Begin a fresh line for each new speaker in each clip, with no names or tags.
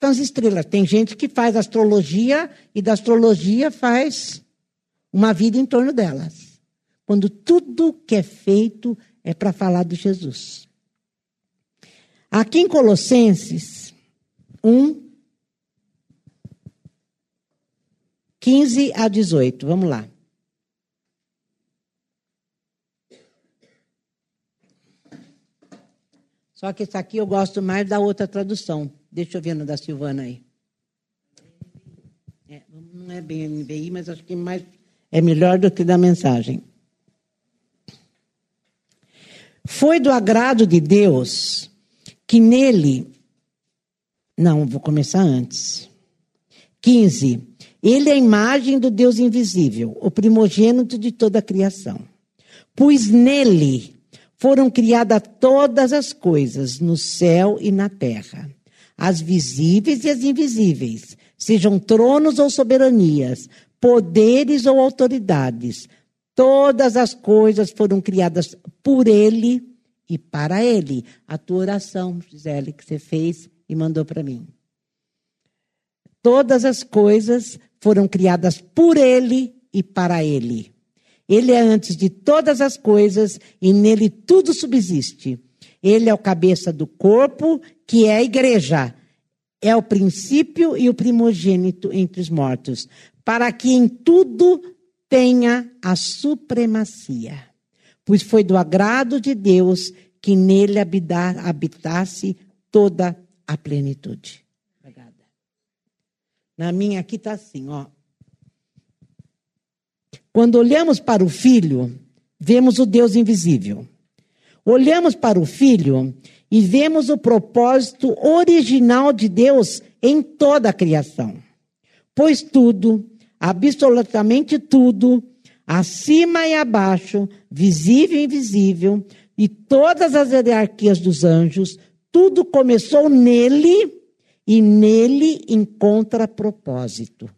São as estrelas. Tem gente que faz astrologia e da astrologia faz uma vida em torno delas. Quando tudo que é feito é para falar de Jesus. Aqui em Colossenses 1, 15 a 18. Vamos lá. Só que esse aqui eu gosto mais da outra tradução. Deixa eu ver no da Silvana aí. É, não é bem NBI, mas acho que mais, é melhor do que da mensagem. Foi do agrado de Deus que nele. Não, vou começar antes. 15. Ele é a imagem do Deus invisível, o primogênito de toda a criação. Pois nele foram criadas todas as coisas, no céu e na terra, as visíveis e as invisíveis, sejam tronos ou soberanias, poderes ou autoridades. Todas as coisas foram criadas por ele e para ele. A tua oração, Gisele, que você fez e mandou para mim. Todas as coisas foram criadas por ele e para ele. Ele é antes de todas as coisas e nele tudo subsiste. Ele é o cabeça do corpo, que é a igreja. É o princípio e o primogênito entre os mortos, para que em tudo tenha a supremacia. Pois foi do agrado de Deus que nele habitasse toda a plenitude. Obrigada. Na minha aqui está assim, ó. Quando olhamos para o Filho, vemos o Deus invisível. Olhamos para o Filho e vemos o propósito original de Deus em toda a criação. Pois tudo, absolutamente tudo, acima e abaixo, visível e invisível, e todas as hierarquias dos anjos, tudo começou nele e nele encontra propósito.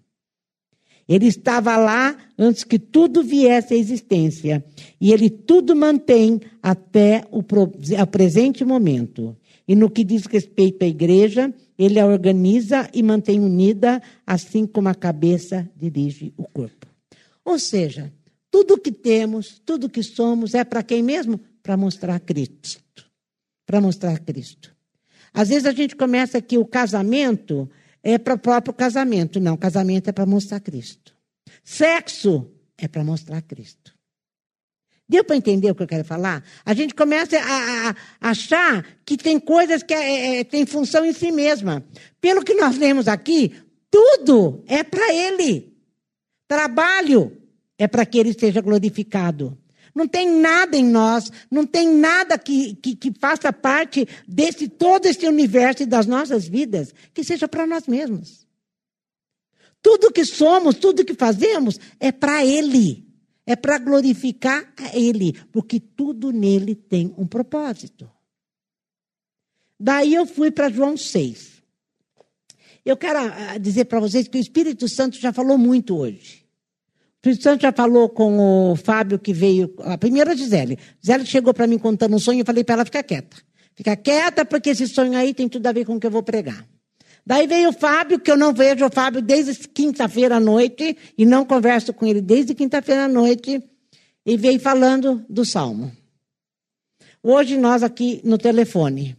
Ele estava lá antes que tudo viesse à existência. E ele tudo mantém até o, presente momento. E no que diz respeito à igreja, ele a organiza e mantém unida, assim como a cabeça dirige o corpo. Ou seja, tudo que temos, tudo que somos, é para quem mesmo? Para mostrar Cristo. Para mostrar Cristo. Às vezes a gente começa que o casamento é para o próprio casamento. Não, casamento é para mostrar Cristo. Sexo é para mostrar Cristo. Deu para entender o que eu quero falar? A gente começa a, a, a achar que tem coisas que é, é, tem função em si mesma. Pelo que nós lemos aqui, tudo é para Ele. Trabalho é para que Ele seja glorificado. Não tem nada em nós, não tem nada que, que, que faça parte desse todo esse universo e das nossas vidas que seja para nós mesmos. Tudo que somos, tudo que fazemos é para Ele. É para glorificar a Ele, porque tudo nele tem um propósito. Daí eu fui para João 6. Eu quero ah, dizer para vocês que o Espírito Santo já falou muito hoje. Espírito Santo já falou com o Fábio que veio, a primeira Gisele. Gisele chegou para mim contando um sonho eu falei para ela ficar quieta. Fica quieta porque esse sonho aí tem tudo a ver com o que eu vou pregar. Daí veio o Fábio, que eu não vejo o Fábio desde quinta-feira à noite e não converso com ele desde quinta-feira à noite e veio falando do Salmo. Hoje nós aqui no telefone.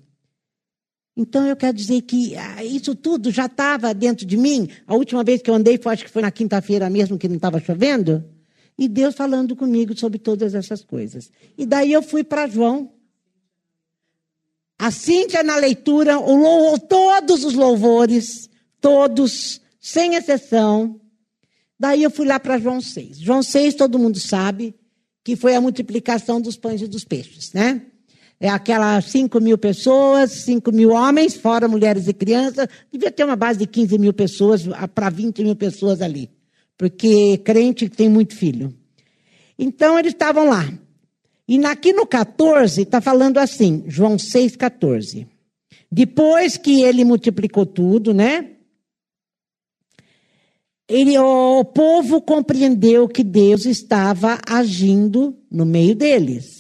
Então eu quero dizer que ah, isso tudo já estava dentro de mim. A última vez que eu andei, foi, acho que foi na quinta-feira mesmo, que não estava chovendo. E Deus falando comigo sobre todas essas coisas. E daí eu fui para João. A Cíntia na leitura, o, todos os louvores, todos, sem exceção. Daí eu fui lá para João 6. João 6, todo mundo sabe que foi a multiplicação dos pães e dos peixes, né? É aquelas 5 mil pessoas, 5 mil homens, fora mulheres e crianças. Devia ter uma base de 15 mil pessoas para 20 mil pessoas ali. Porque crente tem muito filho. Então eles estavam lá. E aqui no 14 está falando assim, João 6, 14. Depois que ele multiplicou tudo, né? Ele, o povo compreendeu que Deus estava agindo no meio deles.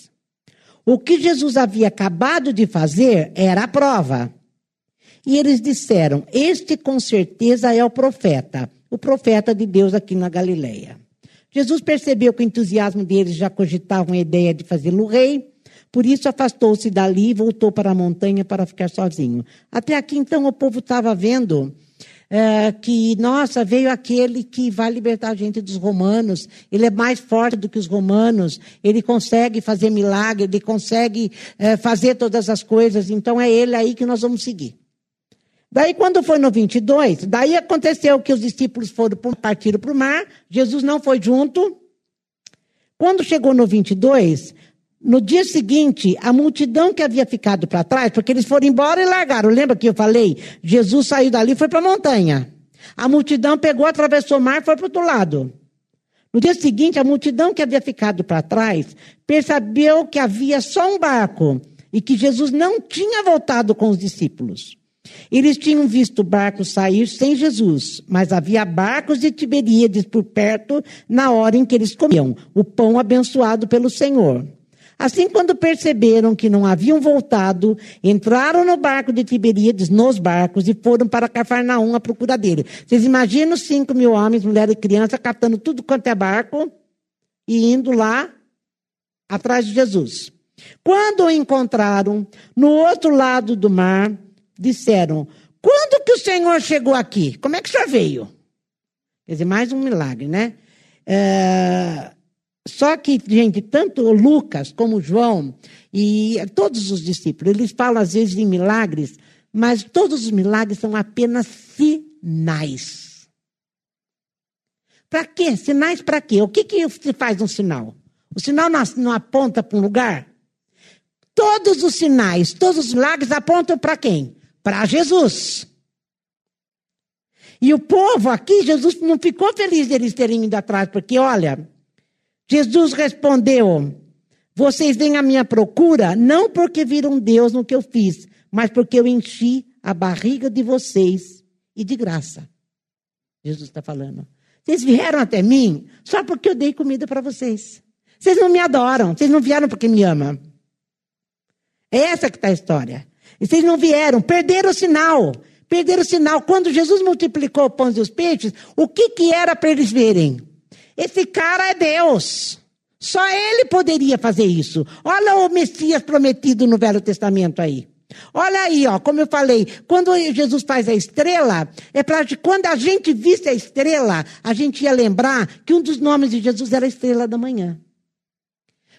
O que Jesus havia acabado de fazer era a prova. E eles disseram: Este com certeza é o profeta, o profeta de Deus aqui na Galileia. Jesus percebeu que o entusiasmo deles já cogitavam a ideia de fazê-lo rei, por isso afastou-se dali e voltou para a montanha para ficar sozinho. Até aqui, então, o povo estava vendo é, que, nossa, veio aquele que vai libertar a gente dos romanos, ele é mais forte do que os romanos, ele consegue fazer milagre, ele consegue é, fazer todas as coisas, então é ele aí que nós vamos seguir. Daí, quando foi no 22, daí aconteceu que os discípulos foram partiram para o mar, Jesus não foi junto. Quando chegou no 22, no dia seguinte, a multidão que havia ficado para trás, porque eles foram embora e largaram. Lembra que eu falei? Jesus saiu dali e foi para a montanha. A multidão pegou, atravessou o mar e foi para o outro lado. No dia seguinte, a multidão que havia ficado para trás percebeu que havia só um barco e que Jesus não tinha voltado com os discípulos. Eles tinham visto o barco sair sem Jesus, mas havia barcos de Tiberíades por perto na hora em que eles comiam o pão abençoado pelo Senhor. Assim, quando perceberam que não haviam voltado, entraram no barco de Tiberíades, nos barcos, e foram para Cafarnaum à procura dele. Vocês imaginam cinco mil homens, mulheres e crianças, catando tudo quanto é barco e indo lá atrás de Jesus. Quando o encontraram, no outro lado do mar, disseram: Quando que o Senhor chegou aqui? Como é que o senhor veio? Quer dizer, mais um milagre, né? É, só que, gente, tanto Lucas como João e todos os discípulos, eles falam às vezes em milagres, mas todos os milagres são apenas sinais. Para quê? Sinais para quê? O que, que se faz um sinal? O sinal não, não aponta para um lugar? Todos os sinais, todos os milagres apontam para quem? Para Jesus. E o povo aqui, Jesus não ficou feliz deles terem ido atrás, porque olha, Jesus respondeu: Vocês vêm à minha procura não porque viram Deus no que eu fiz, mas porque eu enchi a barriga de vocês e de graça. Jesus está falando. Vocês vieram até mim só porque eu dei comida para vocês. Vocês não me adoram, vocês não vieram porque me amam. É essa que está a história. E vocês não vieram, perderam o sinal. Perderam o sinal. Quando Jesus multiplicou o pão e os peixes, o que, que era para eles verem? Esse cara é Deus. Só ele poderia fazer isso. Olha o Messias prometido no Velho Testamento aí. Olha aí, ó, como eu falei, quando Jesus faz a estrela, é para quando a gente visse a estrela, a gente ia lembrar que um dos nomes de Jesus era a estrela da manhã.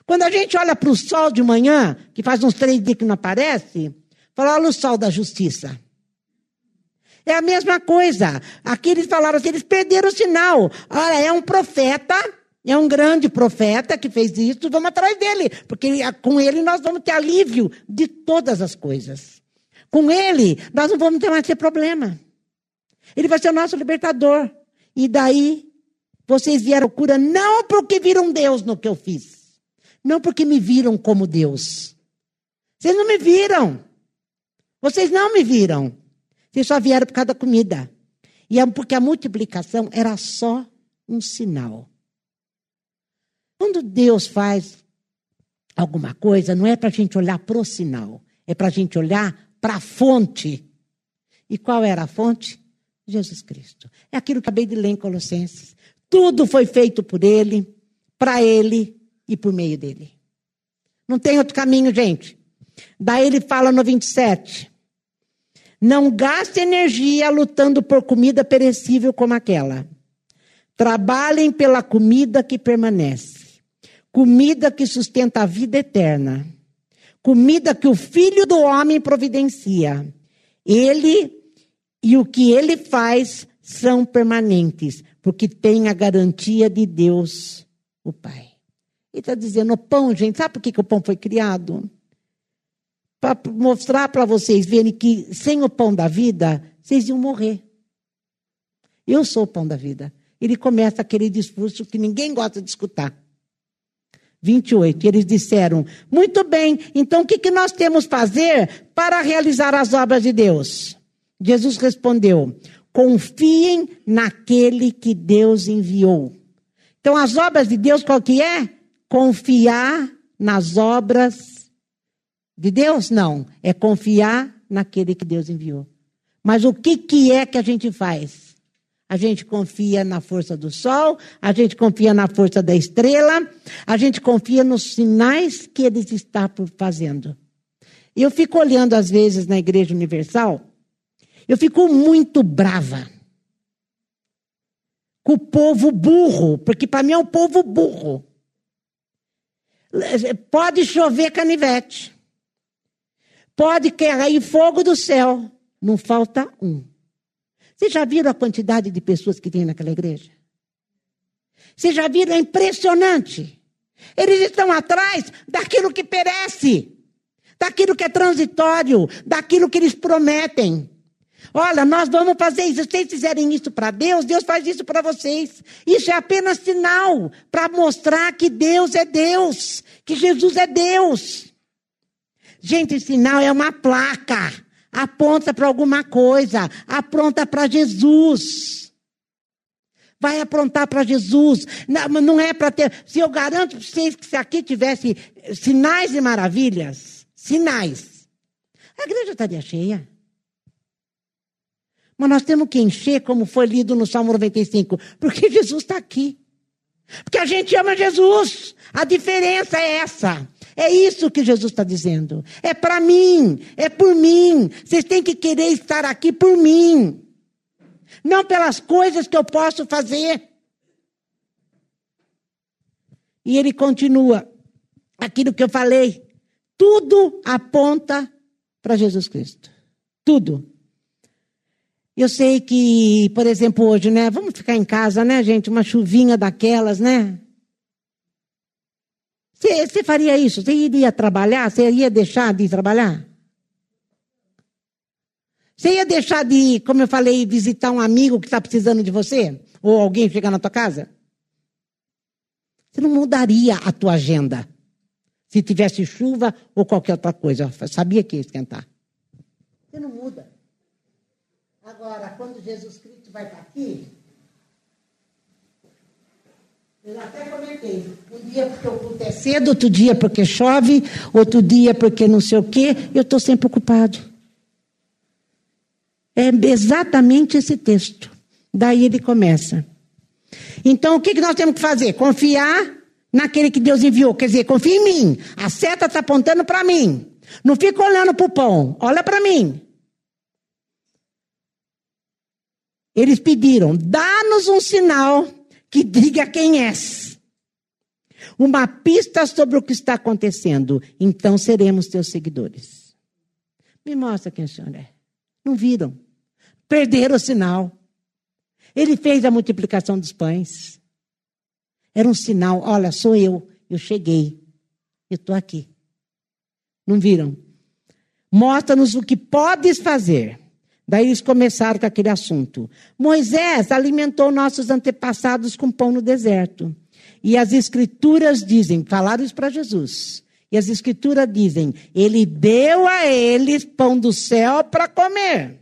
Quando a gente olha para o sol de manhã, que faz uns três dias que não aparece, fala, olha o sol da justiça. É a mesma coisa. Aqui eles falaram assim, eles perderam o sinal. Olha, é um profeta, é um grande profeta que fez isso, vamos atrás dele, porque com ele nós vamos ter alívio de todas as coisas. Com ele, nós não vamos ter mais esse problema. Ele vai ser o nosso libertador. E daí, vocês vieram cura não porque viram Deus no que eu fiz. Não porque me viram como Deus. Vocês não me viram. Vocês não me viram. Vocês só vieram por causa da comida. E é porque a multiplicação era só um sinal. Quando Deus faz alguma coisa, não é para a gente olhar para o sinal, é para a gente olhar para a fonte. E qual era a fonte? Jesus Cristo. É aquilo que acabei de ler em Colossenses. Tudo foi feito por Ele, para Ele e por meio dele. Não tem outro caminho, gente. Daí ele fala no 27. Não gaste energia lutando por comida perecível como aquela. Trabalhem pela comida que permanece. Comida que sustenta a vida eterna. Comida que o Filho do Homem providencia. Ele e o que ele faz são permanentes, porque tem a garantia de Deus, o Pai. Ele está dizendo: o pão, gente, sabe por que, que o pão foi criado? Para mostrar para vocês verem que sem o pão da vida, vocês iam morrer. Eu sou o pão da vida. Ele começa aquele discurso que ninguém gosta de escutar. 28. Eles disseram: Muito bem, então o que, que nós temos fazer para realizar as obras de Deus? Jesus respondeu: Confiem naquele que Deus enviou. Então, as obras de Deus, qual que é? Confiar nas obras de Deus? Não. É confiar naquele que Deus enviou. Mas o que, que é que a gente faz? A gente confia na força do sol, a gente confia na força da estrela, a gente confia nos sinais que eles estão fazendo. Eu fico olhando às vezes na Igreja Universal, eu fico muito brava com o povo burro, porque para mim é um povo burro. Pode chover canivete, pode cair fogo do céu, não falta um. Vocês já viram a quantidade de pessoas que tem naquela igreja? Vocês já viram? É impressionante. Eles estão atrás daquilo que perece, daquilo que é transitório, daquilo que eles prometem. Olha, nós vamos fazer isso. Se vocês fizerem isso para Deus, Deus faz isso para vocês. Isso é apenas sinal para mostrar que Deus é Deus, que Jesus é Deus. Gente, sinal é uma placa aponta para alguma coisa, aponta para Jesus. Vai aprontar para Jesus. Não, não é para ter. Se eu garanto para vocês que se aqui tivesse sinais e maravilhas, sinais, a igreja estaria cheia. Mas nós temos que encher, como foi lido no Salmo 95, porque Jesus está aqui. Porque a gente ama Jesus. A diferença é essa. É isso que Jesus está dizendo. É para mim, é por mim. Vocês têm que querer estar aqui por mim. Não pelas coisas que eu posso fazer. E ele continua. Aquilo que eu falei. Tudo aponta para Jesus Cristo. Tudo. Eu sei que, por exemplo, hoje, né? Vamos ficar em casa, né, gente? Uma chuvinha daquelas, né? Você, faria isso? Você iria trabalhar? Você ia deixar de trabalhar? Você ia deixar de, como eu falei, visitar um amigo que está precisando de você? Ou alguém chegar na tua casa? Você não mudaria a tua agenda se tivesse chuva ou qualquer outra coisa. Eu sabia que ia esquentar. Você não muda. Agora, quando Jesus Cristo vai estar aqui, eu até comentei. Um dia porque o culto é cedo, outro dia porque chove, outro dia porque não sei o quê. Eu estou sempre ocupado. É exatamente esse texto. Daí ele começa. Então, o que, que nós temos que fazer? Confiar naquele que Deus enviou. Quer dizer, confia em mim. A seta está apontando para mim. Não fica olhando para o pão. Olha para mim. Eles pediram: dá-nos um sinal que diga quem és. Uma pista sobre o que está acontecendo. Então seremos teus seguidores. Me mostra quem o senhor é. Não viram. Perderam o sinal. Ele fez a multiplicação dos pães. Era um sinal. Olha, sou eu. Eu cheguei. Eu estou aqui. Não viram? Mostra-nos o que podes fazer. Daí eles começaram com aquele assunto. Moisés alimentou nossos antepassados com pão no deserto. E as escrituras dizem, falaram isso para Jesus. E as escrituras dizem, ele deu a eles pão do céu para comer.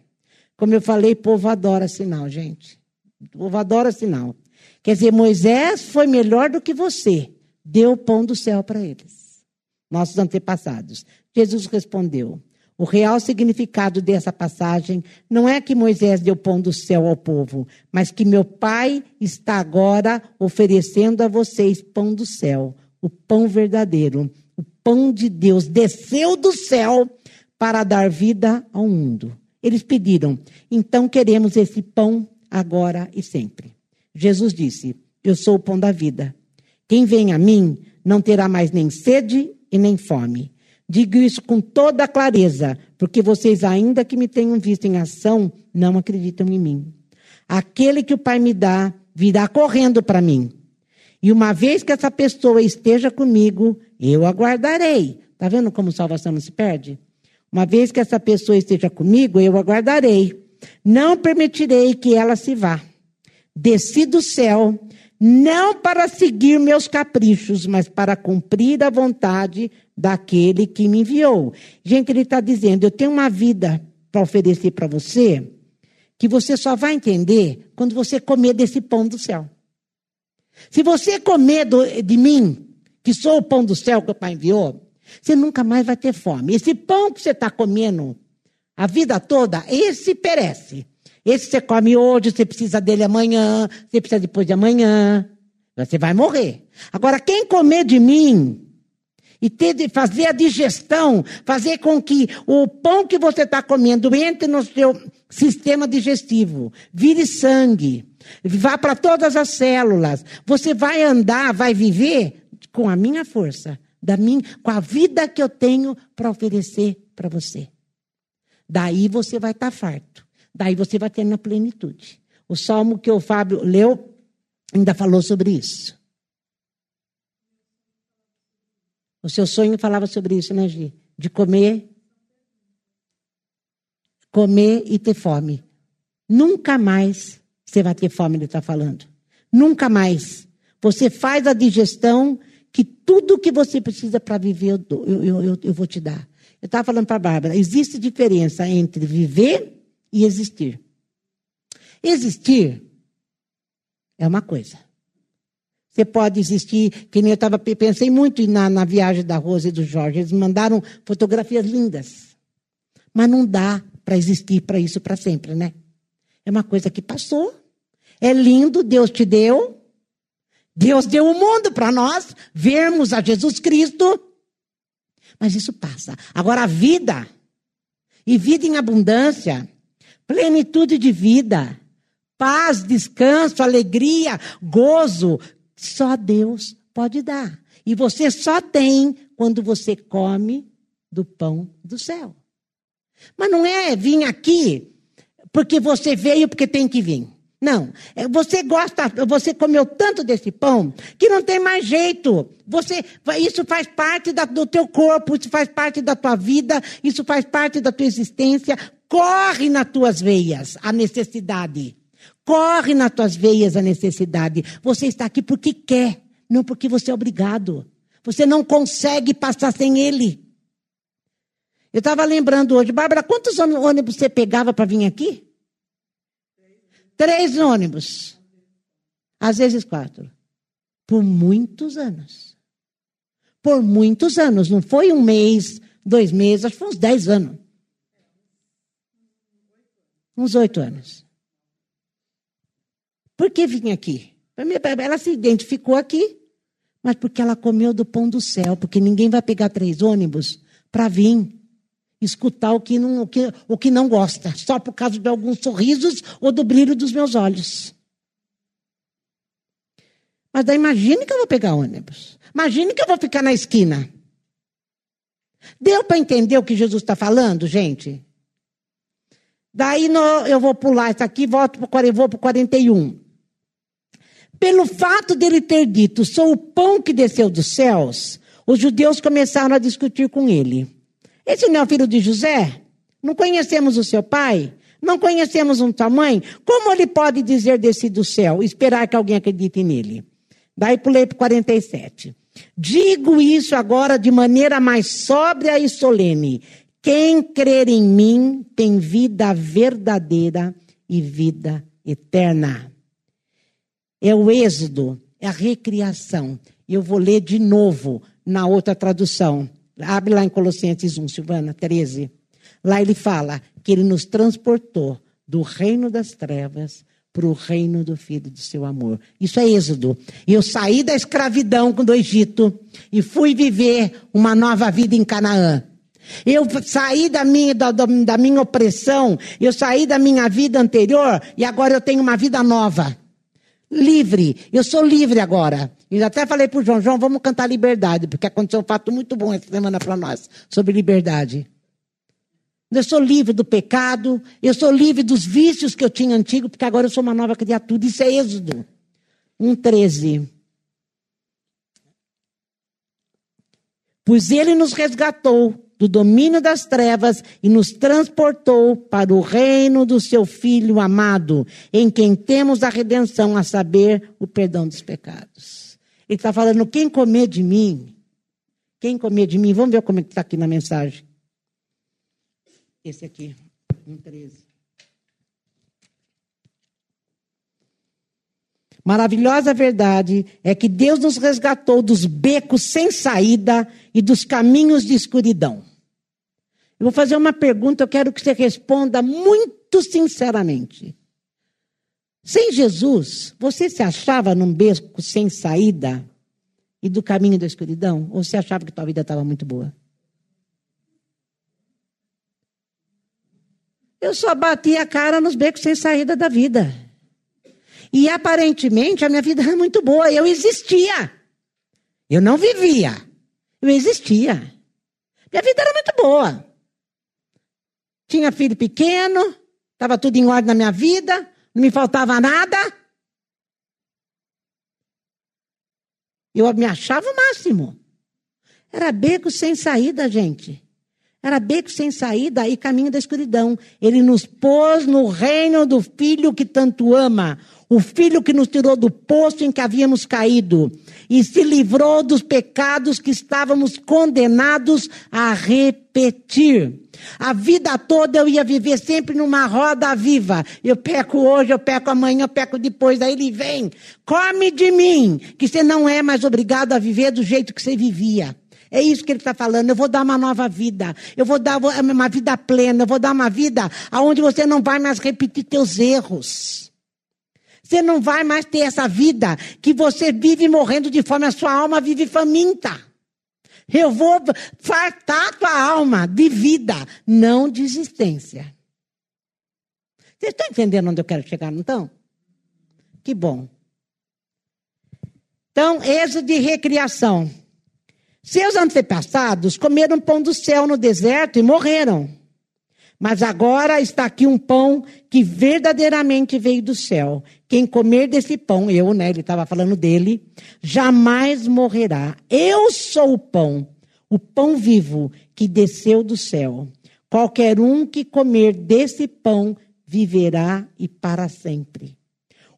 Como eu falei, povo adora sinal, gente. O povo adora sinal. Quer dizer, Moisés foi melhor do que você. Deu pão do céu para eles. Nossos antepassados. Jesus respondeu: o real significado dessa passagem não é que Moisés deu pão do céu ao povo, mas que meu Pai está agora oferecendo a vocês pão do céu, o pão verdadeiro, o pão de Deus desceu do céu para dar vida ao mundo. Eles pediram, então queremos esse pão agora e sempre. Jesus disse: Eu sou o pão da vida. Quem vem a mim não terá mais nem sede e nem fome. Digo isso com toda clareza, porque vocês, ainda que me tenham visto em ação, não acreditam em mim. Aquele que o Pai me dá virá correndo para mim. E uma vez que essa pessoa esteja comigo, eu aguardarei. Está vendo como salvação não se perde? Uma vez que essa pessoa esteja comigo, eu aguardarei. Não permitirei que ela se vá. Desci do céu não para seguir meus caprichos, mas para cumprir a vontade daquele que me enviou. Gente, ele está dizendo: eu tenho uma vida para oferecer para você, que você só vai entender quando você comer desse pão do céu. Se você comer do, de mim, que sou o pão do céu que o Pai enviou, você nunca mais vai ter fome. Esse pão que você está comendo A vida toda, esse perece. Esse você come hoje, você precisa dele amanhã, você precisa depois de amanhã. Você vai morrer. Agora, quem comer de mim e ter de fazer a digestão, fazer com que o pão que você está comendo entre no seu sistema digestivo, vire sangue, vá para todas as células. Você vai andar, vai viver com a minha força, da minha, com a vida que eu tenho para oferecer para você. Daí você vai estar tá farto. Daí você vai ter na plenitude. O salmo que o Fábio leu ainda falou sobre isso. O seu sonho falava sobre isso, né, Gi? De comer, comer e ter fome. Nunca mais você vai ter fome, ele está falando. Nunca mais. Você faz a digestão que tudo que você precisa para viver eu, eu, eu, eu vou te dar. Eu estava falando para a Bárbara, existe diferença entre viver e existir. Existir é uma coisa. Você pode existir, que nem eu tava, pensei muito na, na viagem da Rosa e do Jorge. Eles mandaram fotografias lindas. Mas não dá para existir para isso para sempre, né? É uma coisa que passou. É lindo, Deus te deu. Deus deu o mundo para nós vermos a Jesus Cristo. Mas isso passa. Agora a vida, e vida em abundância, plenitude de vida, paz, descanso, alegria, gozo, só Deus pode dar. E você só tem quando você come do pão do céu. Mas não é vir aqui porque você veio porque tem que vir. Não, é, você gosta, você comeu tanto desse pão que não tem mais jeito. Você, isso faz parte da, do teu corpo, isso faz parte da tua vida, isso faz parte da tua existência. Corre nas tuas veias a necessidade. Corre nas tuas veias a necessidade. Você está aqui porque quer, não porque você é obrigado. Você não consegue passar sem ele. Eu estava lembrando hoje, Bárbara, quantos ônibus você pegava para vir aqui? Três ônibus. Às vezes quatro. Por muitos anos. Por muitos anos. Não foi um mês, dois meses, acho que foi uns dez anos. Uns oito anos. Por que vinha aqui? Ela se identificou aqui, mas porque ela comeu do pão do céu, porque ninguém vai pegar três ônibus para vir escutar o que, não, o, que, o que não gosta, só por causa de alguns sorrisos ou do brilho dos meus olhos. Mas daí imagine que eu vou pegar ônibus. Imagine que eu vou ficar na esquina. Deu para entender o que Jesus está falando, gente? Daí no, eu vou pular isso aqui, volto para o 41. Pelo fato dele ter dito, sou o pão que desceu dos céus, os judeus começaram a discutir com ele. Esse não é o filho de José? Não conhecemos o seu pai? Não conhecemos um mãe? Como ele pode dizer descer do céu, esperar que alguém acredite nele? Daí pulei para 47. Digo isso agora de maneira mais sóbria e solene. Quem crer em mim tem vida verdadeira e vida eterna. É o êxodo, é a recriação. Eu vou ler de novo na outra tradução. Abre lá em Colossenses 1, Silvana, 13. Lá ele fala que ele nos transportou do reino das trevas para o reino do Filho do seu amor. Isso é êxodo. Eu saí da escravidão do Egito e fui viver uma nova vida em Canaã. Eu saí da minha, da, da minha opressão, eu saí da minha vida anterior e agora eu tenho uma vida nova livre. Eu sou livre agora. E até falei para o João, João, vamos cantar liberdade, porque aconteceu um fato muito bom essa semana para nós, sobre liberdade. Eu sou livre do pecado, eu sou livre dos vícios que eu tinha antigo, porque agora eu sou uma nova criatura. Isso é Êxodo 1,13. Pois ele nos resgatou do domínio das trevas e nos transportou para o reino do seu Filho amado, em quem temos a redenção, a saber, o perdão dos pecados. Ele está falando: quem comer de mim, quem comer de mim, vamos ver como é está aqui na mensagem. Esse aqui, 1,13. Maravilhosa verdade é que Deus nos resgatou dos becos sem saída e dos caminhos de escuridão. Eu vou fazer uma pergunta, eu quero que você responda muito sinceramente. Sem Jesus, você se achava num beco sem saída e do caminho da escuridão? Ou você achava que tua vida estava muito boa? Eu só bati a cara nos becos sem saída da vida. E aparentemente a minha vida era muito boa, eu existia. Eu não vivia, eu existia. Minha vida era muito boa. Tinha filho pequeno, estava tudo em ordem na minha vida, não me faltava nada. Eu me achava o máximo. Era beco sem saída, gente. Era beco sem saída e caminho da escuridão. Ele nos pôs no reino do Filho que tanto ama, o Filho que nos tirou do poço em que havíamos caído e se livrou dos pecados que estávamos condenados a repetir. A vida toda eu ia viver sempre numa roda viva. Eu peco hoje, eu peco amanhã, eu peco depois. Aí ele vem, come de mim, que você não é mais obrigado a viver do jeito que você vivia. É isso que ele está falando. Eu vou dar uma nova vida. Eu vou dar uma vida plena. Eu vou dar uma vida onde você não vai mais repetir teus erros. Você não vai mais ter essa vida que você vive morrendo de fome, a sua alma vive faminta. Eu vou fartar a tua alma de vida, não de existência. Vocês estão entendendo onde eu quero chegar, não estão? Que bom. Então, êxodo de recriação. Seus antepassados comeram pão do céu no deserto e morreram. Mas agora está aqui um pão que verdadeiramente veio do céu. Quem comer desse pão, eu, né? Ele estava falando dele, jamais morrerá. Eu sou o pão, o pão vivo que desceu do céu. Qualquer um que comer desse pão viverá e para sempre.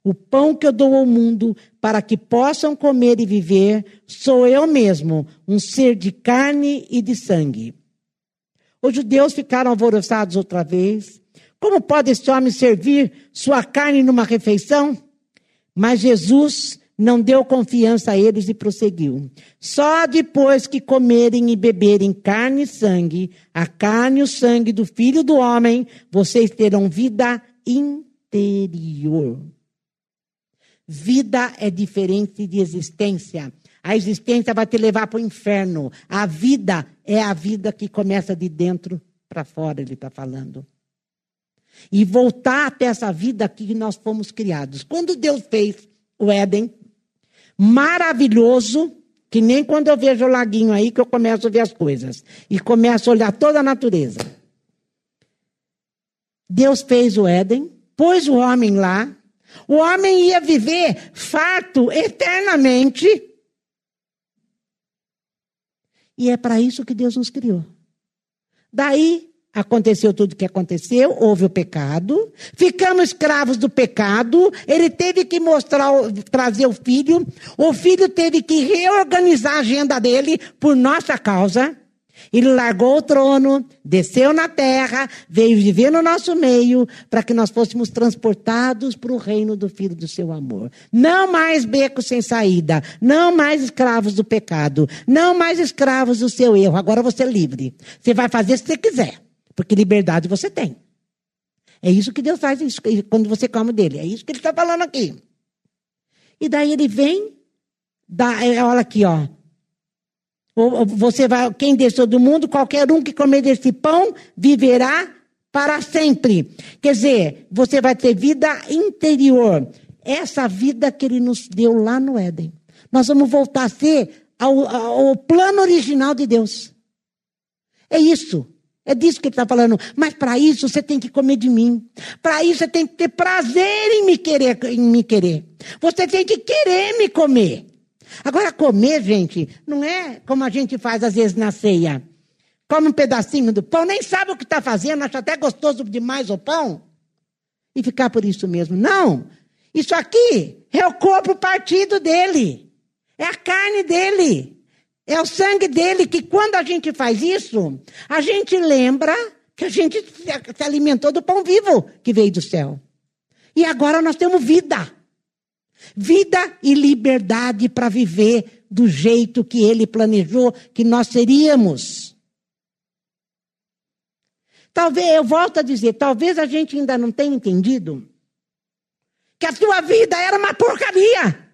O pão que eu dou ao mundo para que possam comer e viver sou eu mesmo, um ser de carne e de sangue. Os judeus ficaram alvoroçados outra vez. Como pode esse homem servir sua carne numa refeição? Mas Jesus não deu confiança a eles e prosseguiu. Só depois que comerem e beberem carne e sangue, a carne e o sangue do Filho do Homem, vocês terão vida interior. Vida é diferente de existência. A existência vai te levar para o inferno. A vida é a vida que começa de dentro para fora, ele está falando. E voltar até essa vida que nós fomos criados. Quando Deus fez o Éden, maravilhoso, que nem quando eu vejo o laguinho aí que eu começo a ver as coisas. E começo a olhar toda a natureza. Deus fez o Éden, pôs o homem lá, o homem ia viver farto eternamente. E é para isso que Deus nos criou. Daí aconteceu tudo o que aconteceu, houve o pecado, ficamos escravos do pecado, ele teve que mostrar, trazer o filho, o filho teve que reorganizar a agenda dele por nossa causa. Ele largou o trono, desceu na terra, veio viver no nosso meio, para que nós fôssemos transportados para o reino do Filho do seu amor. Não mais becos sem saída, não mais escravos do pecado, não mais escravos do seu erro. Agora você é livre. Você vai fazer se você quiser, porque liberdade você tem. É isso que Deus faz quando você come dele. É isso que ele está falando aqui. E daí ele vem, dá, é, olha aqui, ó. Você vai, quem desceu do mundo, qualquer um que comer desse pão viverá para sempre. Quer dizer, você vai ter vida interior. Essa vida que ele nos deu lá no Éden. Nós vamos voltar a ser ao, ao plano original de Deus. É isso. É disso que ele está falando. Mas para isso você tem que comer de mim. Para isso você tem que ter prazer em me querer, em me querer. Você tem que querer me comer. Agora, comer, gente, não é como a gente faz às vezes na ceia. Come um pedacinho do pão, nem sabe o que está fazendo, acha até gostoso demais o pão. E ficar por isso mesmo. Não! Isso aqui é o corpo partido dele. É a carne dele. É o sangue dele que quando a gente faz isso, a gente lembra que a gente se alimentou do pão vivo que veio do céu. E agora nós temos vida. Vida e liberdade para viver do jeito que ele planejou que nós seríamos. Talvez, eu volto a dizer, talvez a gente ainda não tenha entendido que a tua vida era uma porcaria.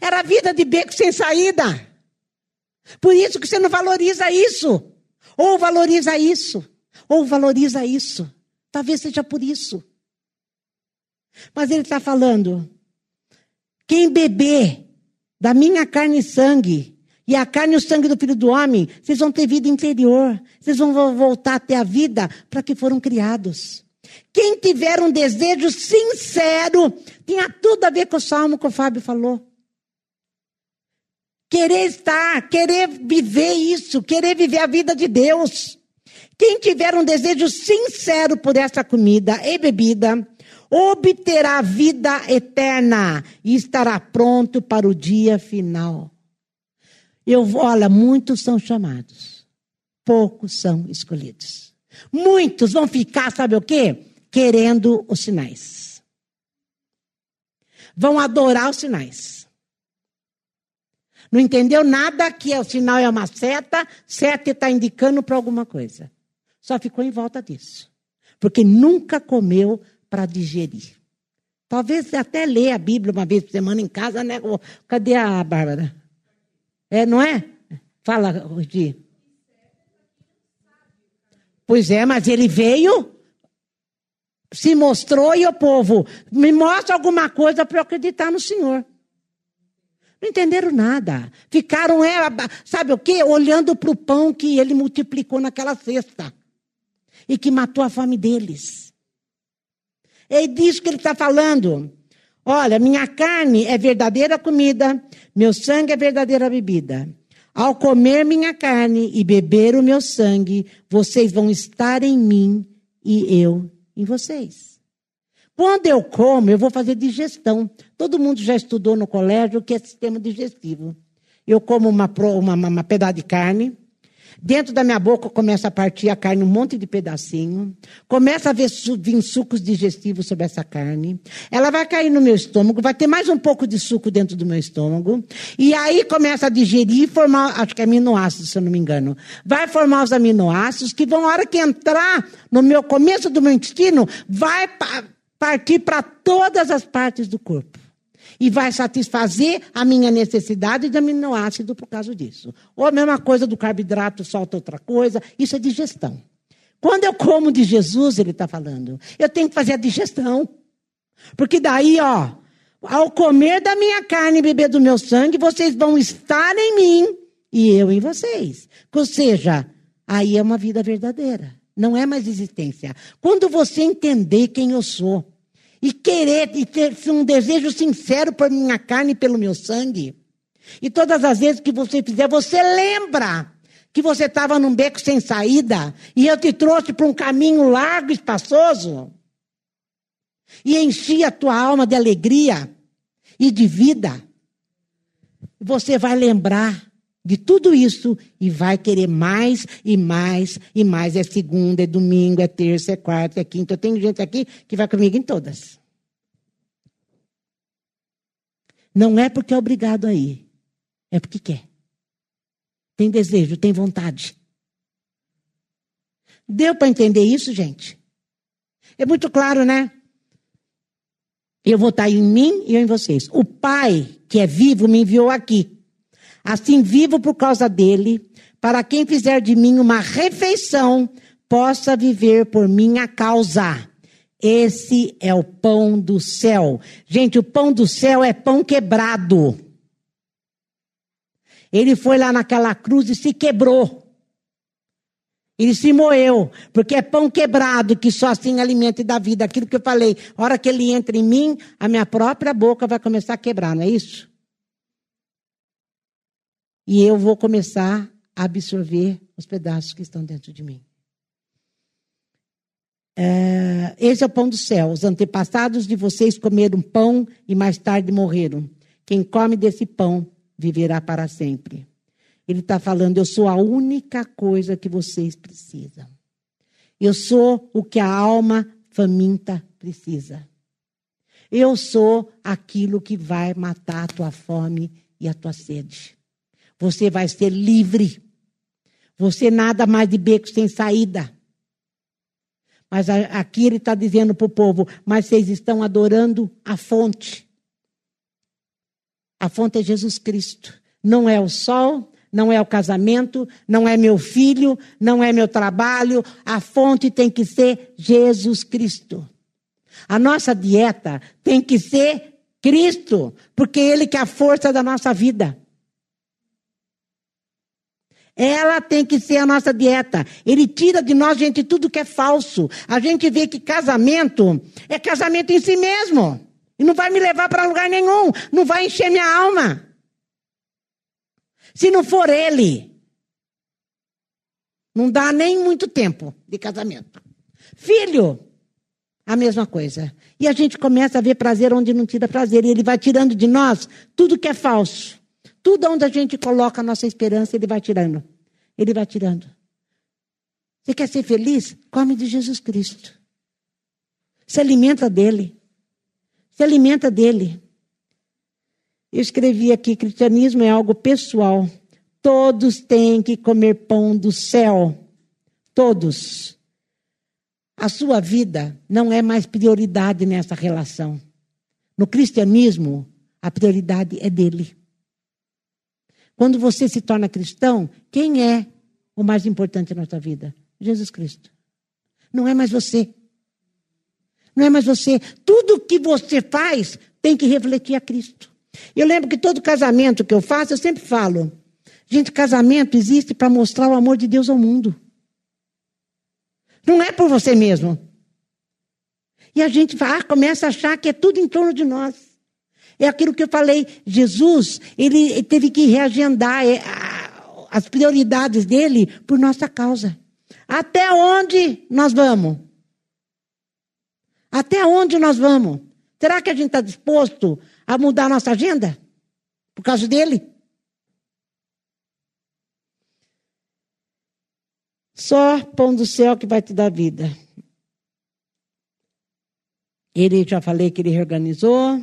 Era vida de beco sem saída. Por isso que você não valoriza isso. Ou valoriza isso. Ou valoriza isso. Talvez seja por isso. Mas ele está falando: quem beber da minha carne e sangue, e a carne e o sangue do filho do homem, vocês vão ter vida interior. Vocês vão voltar a ter a vida para que foram criados. Quem tiver um desejo sincero, tinha tudo a ver com o salmo que o Fábio falou. Querer estar, querer viver isso, querer viver a vida de Deus. Quem tiver um desejo sincero por essa comida e bebida, obterá vida eterna e estará pronto para o dia final. Eu, olha, muitos são chamados, poucos são escolhidos. Muitos vão ficar, sabe o quê? Querendo os sinais. Vão adorar os sinais. Não entendeu nada que o sinal é uma seta, seta está indicando para alguma coisa. Só ficou em volta disso. Porque nunca comeu para digerir. Talvez até lê a Bíblia uma vez por semana em casa, né? Cadê a Bárbara? É, não é? Fala, Rudi. Pois é, mas ele veio, se mostrou e o povo, me mostra alguma coisa para eu acreditar no Senhor. Não entenderam nada. Ficaram, é, sabe o quê? Olhando para o pão que ele multiplicou naquela cesta. E que matou a fome deles. É disso que ele está falando. Olha, minha carne é verdadeira comida, meu sangue é verdadeira bebida. Ao comer minha carne e beber o meu sangue, vocês vão estar em mim e eu em vocês. Quando eu como, eu vou fazer digestão. Todo mundo já estudou no colégio o que é sistema digestivo. Eu como uma, uma, uma pedaço de carne, Dentro da minha boca começa a partir a carne, um monte de pedacinho. Começa a vir sucos digestivos sobre essa carne. Ela vai cair no meu estômago, vai ter mais um pouco de suco dentro do meu estômago. E aí começa a digerir e formar, acho que é aminoácidos, se eu não me engano. Vai formar os aminoácidos que vão, na hora que entrar no meu começo do meu intestino, vai partir para todas as partes do corpo e vai satisfazer a minha necessidade de aminoácido por causa disso. Ou a mesma coisa do carboidrato, solta outra coisa, isso é digestão. Quando eu como de Jesus, ele está falando, eu tenho que fazer a digestão. Porque daí, ó, ao comer da minha carne e beber do meu sangue, vocês vão estar em mim e eu em vocês. Ou seja, aí é uma vida verdadeira. Não é mais existência. Quando você entender quem eu sou, e querer e ter um desejo sincero por minha carne e pelo meu sangue. E todas as vezes que você fizer, você lembra que você estava num beco sem saída e eu te trouxe para um caminho largo e espaçoso. E enchi a tua alma de alegria e de vida. Você vai lembrar de tudo isso e vai querer mais e mais e mais. É segunda, é domingo, é terça, é quarta, é quinta. Eu tenho gente aqui que vai comigo em todas. Não é porque é obrigado a ir, é porque quer. Tem desejo, tem vontade. Deu para entender isso, gente? É muito claro, né? Eu vou estar em mim e eu em vocês. O Pai, que é vivo, me enviou aqui. Assim vivo por causa dele, para quem fizer de mim uma refeição, possa viver por minha causa. Esse é o pão do céu. Gente, o pão do céu é pão quebrado. Ele foi lá naquela cruz e se quebrou. Ele se moeu, porque é pão quebrado que só assim alimenta e dá vida. Aquilo que eu falei, a hora que ele entra em mim, a minha própria boca vai começar a quebrar, não é isso? E eu vou começar a absorver os pedaços que estão dentro de mim. É, esse é o pão do céu. Os antepassados de vocês comeram pão e mais tarde morreram. Quem come desse pão viverá para sempre. Ele está falando: eu sou a única coisa que vocês precisam. Eu sou o que a alma faminta precisa. Eu sou aquilo que vai matar a tua fome e a tua sede. Você vai ser livre. Você nada mais de beco sem saída. Mas aqui ele está dizendo para o povo: mas vocês estão adorando a fonte. A fonte é Jesus Cristo. Não é o sol, não é o casamento, não é meu filho, não é meu trabalho. A fonte tem que ser Jesus Cristo. A nossa dieta tem que ser Cristo, porque Ele que é a força da nossa vida. Ela tem que ser a nossa dieta. Ele tira de nós, gente, tudo que é falso. A gente vê que casamento é casamento em si mesmo. E não vai me levar para lugar nenhum. Não vai encher minha alma. Se não for ele. Não dá nem muito tempo de casamento. Filho, a mesma coisa. E a gente começa a ver prazer onde não tira prazer. E ele vai tirando de nós tudo que é falso. Tudo onde a gente coloca a nossa esperança, ele vai tirando. Ele vai tirando. Você quer ser feliz? Come de Jesus Cristo. Se alimenta dele. Se alimenta dele. Eu escrevi aqui: cristianismo é algo pessoal. Todos têm que comer pão do céu. Todos. A sua vida não é mais prioridade nessa relação. No cristianismo, a prioridade é dele. Quando você se torna cristão, quem é o mais importante na sua vida? Jesus Cristo. Não é mais você. Não é mais você. Tudo que você faz tem que refletir a Cristo. Eu lembro que todo casamento que eu faço, eu sempre falo: gente, casamento existe para mostrar o amor de Deus ao mundo. Não é por você mesmo. E a gente vai, começa a achar que é tudo em torno de nós. É aquilo que eu falei. Jesus, ele teve que reagendar é, as prioridades dele por nossa causa. Até onde nós vamos? Até onde nós vamos? Será que a gente está disposto a mudar a nossa agenda? Por causa dele? Só pão do céu que vai te dar vida. Ele, já falei que ele reorganizou,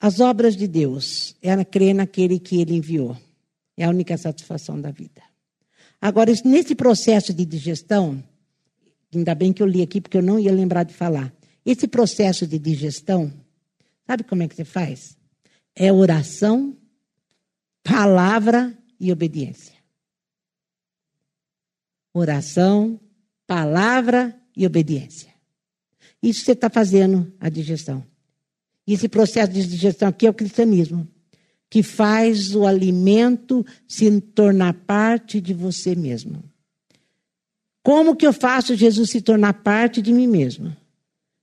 As obras de Deus é crer naquele que ele enviou. É a única satisfação da vida. Agora, nesse processo de digestão, ainda bem que eu li aqui porque eu não ia lembrar de falar. Esse processo de digestão, sabe como é que você faz? É oração, palavra e obediência. Oração, palavra e obediência. Isso você está fazendo a digestão. E esse processo de digestão aqui é o cristianismo, que faz o alimento se tornar parte de você mesmo. Como que eu faço Jesus se tornar parte de mim mesmo?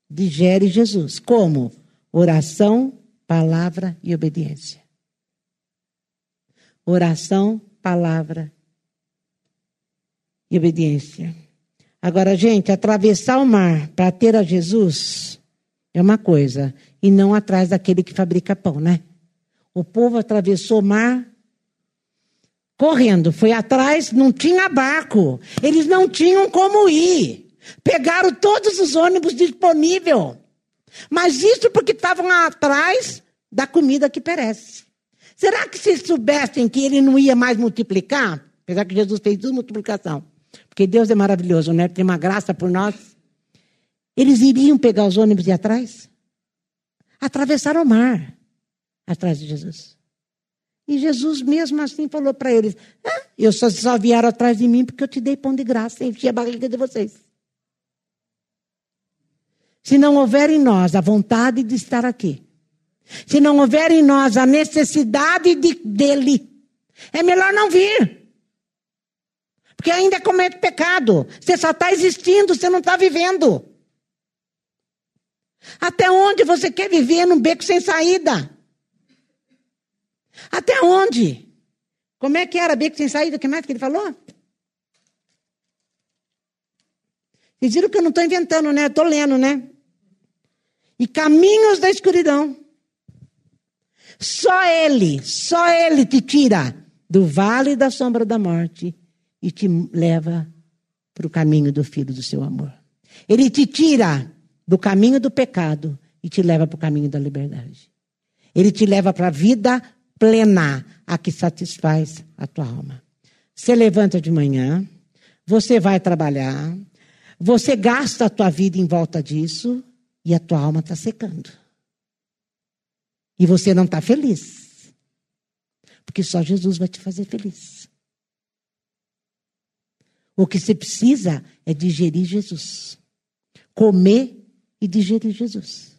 Digere Jesus. Como? Oração, palavra e obediência. Oração, palavra e obediência. Agora, gente, atravessar o mar para ter a Jesus é uma coisa e não atrás daquele que fabrica pão, né? O povo atravessou o mar correndo, foi atrás, não tinha barco, eles não tinham como ir. Pegaram todos os ônibus disponíveis. Mas isso porque estavam atrás da comida que perece. Será que se soubessem que ele não ia mais multiplicar? Apesar que Jesus fez duas multiplicação. Porque Deus é maravilhoso, né? Tem uma graça por nós. Eles iriam pegar os ônibus e ir atrás? atravessaram o mar atrás de Jesus. E Jesus, mesmo assim, falou para eles: ah, Eu só, só vieram atrás de mim porque eu te dei pão de graça e enchi a barriga de vocês. Se não houver em nós a vontade de estar aqui, se não houver em nós a necessidade de, dele, é melhor não vir. Porque ainda comete pecado. Você só está existindo, você não está vivendo. Até onde você quer viver num beco sem saída? Até onde? Como é que era beco sem saída? O que mais que ele falou? Vocês viram que eu não estou inventando, né? Estou lendo, né? E caminhos da escuridão. Só Ele, só Ele te tira do vale da sombra da morte e te leva para o caminho do Filho do seu amor. Ele te tira do caminho do pecado e te leva para o caminho da liberdade. Ele te leva para a vida plena, a que satisfaz a tua alma. Você levanta de manhã, você vai trabalhar, você gasta a tua vida em volta disso e a tua alma está secando. E você não está feliz. Porque só Jesus vai te fazer feliz. O que você precisa é digerir Jesus. Comer e digerir Jesus.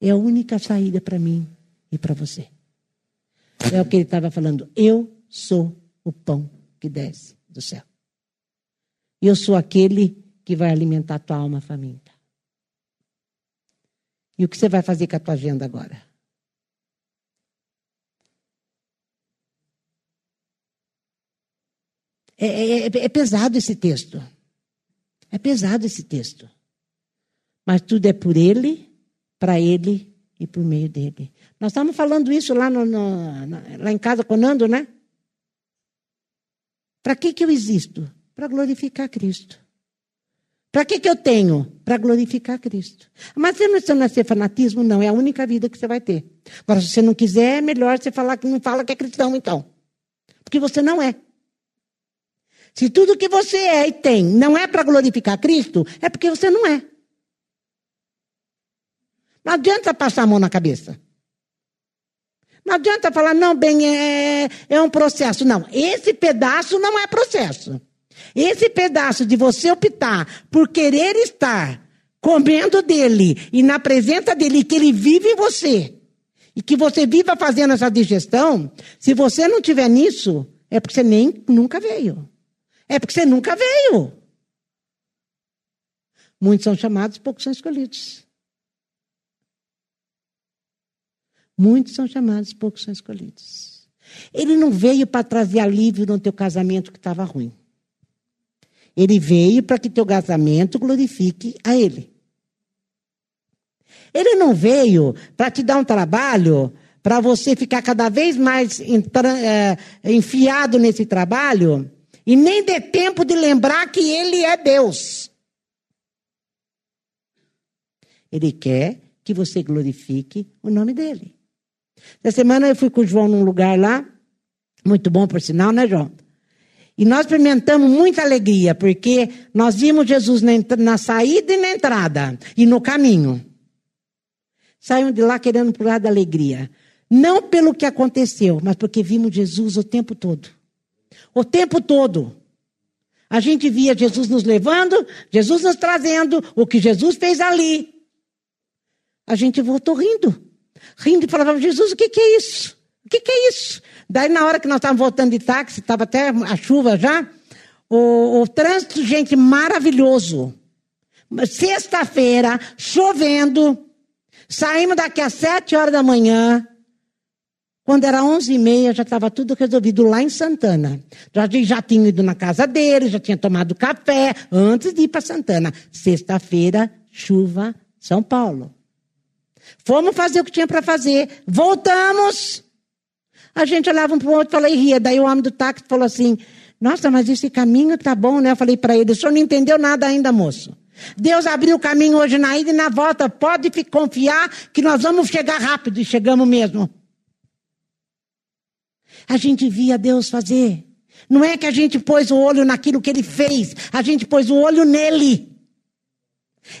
É a única saída para mim e para você. É o que ele estava falando. Eu sou o pão que desce do céu. Eu sou aquele que vai alimentar a tua alma faminta. E o que você vai fazer com a tua agenda agora? É, é, é, é pesado esse texto. É pesado esse texto. Mas tudo é por ele, para ele e por meio dele. Nós estávamos falando isso lá, no, no, lá em casa com o Nando, né? Para que, que eu existo? Para glorificar Cristo. Para que, que eu tenho? Para glorificar Cristo. Mas se não nascer fanatismo, não, é a única vida que você vai ter. Agora, se você não quiser, é melhor você falar que não fala que é cristão, então. Porque você não é. Se tudo que você é e tem não é para glorificar Cristo, é porque você não é. Não adianta passar a mão na cabeça. Não adianta falar, não, bem, é, é um processo. Não, esse pedaço não é processo. Esse pedaço de você optar por querer estar comendo dele e na presença dele, que ele vive em você, e que você viva fazendo essa digestão, se você não tiver nisso, é porque você nem nunca veio. É porque você nunca veio. Muitos são chamados, poucos são escolhidos. Muitos são chamados, poucos são escolhidos. Ele não veio para trazer alívio no teu casamento que estava ruim. Ele veio para que teu casamento glorifique a Ele. Ele não veio para te dar um trabalho para você ficar cada vez mais é, enfiado nesse trabalho e nem dê tempo de lembrar que Ele é Deus. Ele quer que você glorifique o nome dele. Essa semana eu fui com o João num lugar lá, muito bom por sinal, né, João? E nós experimentamos muita alegria, porque nós vimos Jesus na, na saída e na entrada, e no caminho. Saímos de lá querendo pular da alegria. Não pelo que aconteceu, mas porque vimos Jesus o tempo todo. O tempo todo. A gente via Jesus nos levando, Jesus nos trazendo, o que Jesus fez ali. A gente voltou rindo. Rindo e falava, Jesus, o que, que é isso? O que, que é isso? Daí, na hora que nós estávamos voltando de táxi, estava até a chuva já, o, o trânsito, gente, maravilhoso. Sexta-feira, chovendo, saímos daqui às sete horas da manhã. Quando era onze e meia, já estava tudo resolvido lá em Santana. Já, já tinha ido na casa dele, já tinha tomado café, antes de ir para Santana. Sexta-feira, chuva, São Paulo. Fomos fazer o que tinha para fazer. Voltamos. A gente olhava um para o outro e falei, ria. Daí o homem do táxi falou assim: Nossa, mas esse caminho tá bom, né? Eu falei para ele: O senhor não entendeu nada ainda, moço. Deus abriu o caminho hoje na ida e na volta. Pode confiar que nós vamos chegar rápido. E chegamos mesmo. A gente via Deus fazer. Não é que a gente pôs o olho naquilo que ele fez, a gente pôs o olho nele.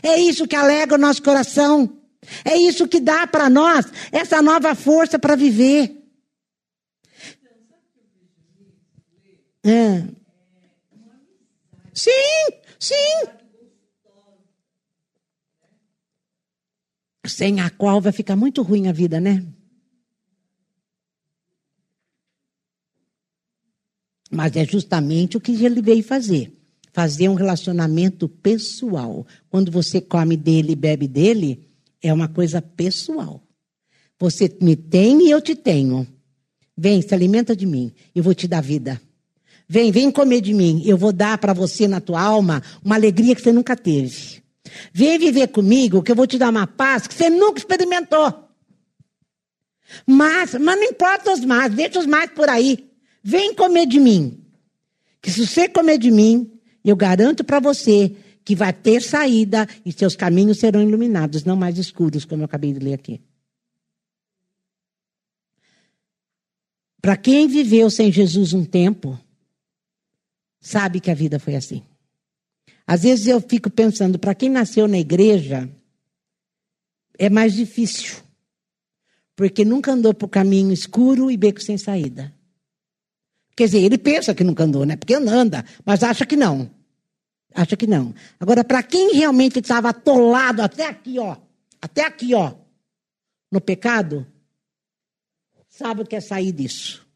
É isso que alega o nosso coração. É isso que dá para nós essa nova força para viver. É. Sim, sim. Sem a qual vai ficar muito ruim a vida, né? Mas é justamente o que ele veio fazer. Fazer um relacionamento pessoal. Quando você come dele e bebe dele, é uma coisa pessoal. Você me tem e eu te tenho. Vem, se alimenta de mim, eu vou te dar vida. Vem, vem comer de mim. Eu vou dar para você na tua alma uma alegria que você nunca teve. Vem viver comigo, que eu vou te dar uma paz que você nunca experimentou. Mas, mas não importa os mais, deixa os mais por aí. Vem comer de mim. Que se você comer de mim, eu garanto para você que vai ter saída e seus caminhos serão iluminados, não mais escuros, como eu acabei de ler aqui. Para quem viveu sem Jesus um tempo, sabe que a vida foi assim. Às vezes eu fico pensando, para quem nasceu na igreja, é mais difícil. Porque nunca andou por caminho escuro e beco sem saída. Quer dizer, ele pensa que nunca andou, né? Porque anda, mas acha que não. Acha que não. Agora, para quem realmente estava atolado até aqui, ó, até aqui, ó, no pecado, sabe o que é sair disso.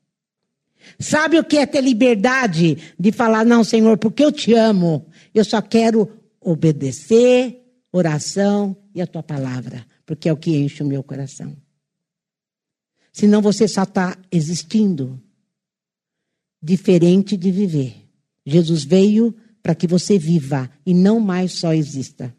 Sabe o que é ter liberdade de falar, não, Senhor, porque eu te amo, eu só quero obedecer, oração e a tua palavra, porque é o que enche o meu coração. Senão você só está existindo, diferente de viver. Jesus veio para que você viva e não mais só exista.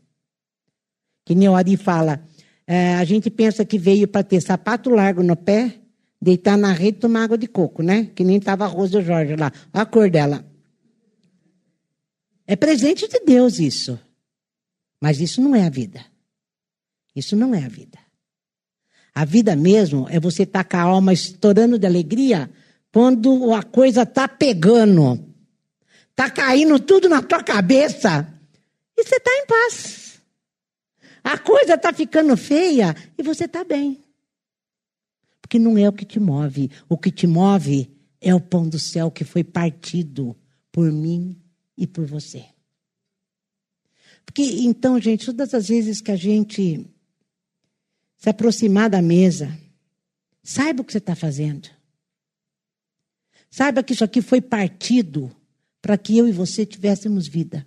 Que nem o Ari fala, é, a gente pensa que veio para ter sapato largo no pé, deitar na rede e tomar água de coco, né? Que nem estava a Rosa Jorge lá. Olha a cor dela. É presente de Deus isso. Mas isso não é a vida. Isso não é a vida. A vida mesmo é você estar tá com a alma estourando de alegria quando a coisa está pegando. Está caindo tudo na tua cabeça. E você está em paz. A coisa está ficando feia e você está bem. Porque não é o que te move. O que te move é o pão do céu que foi partido por mim e por você. Porque, então, gente, todas as vezes que a gente se aproximar da mesa, saiba o que você está fazendo. Saiba que isso aqui foi partido para que eu e você tivéssemos vida.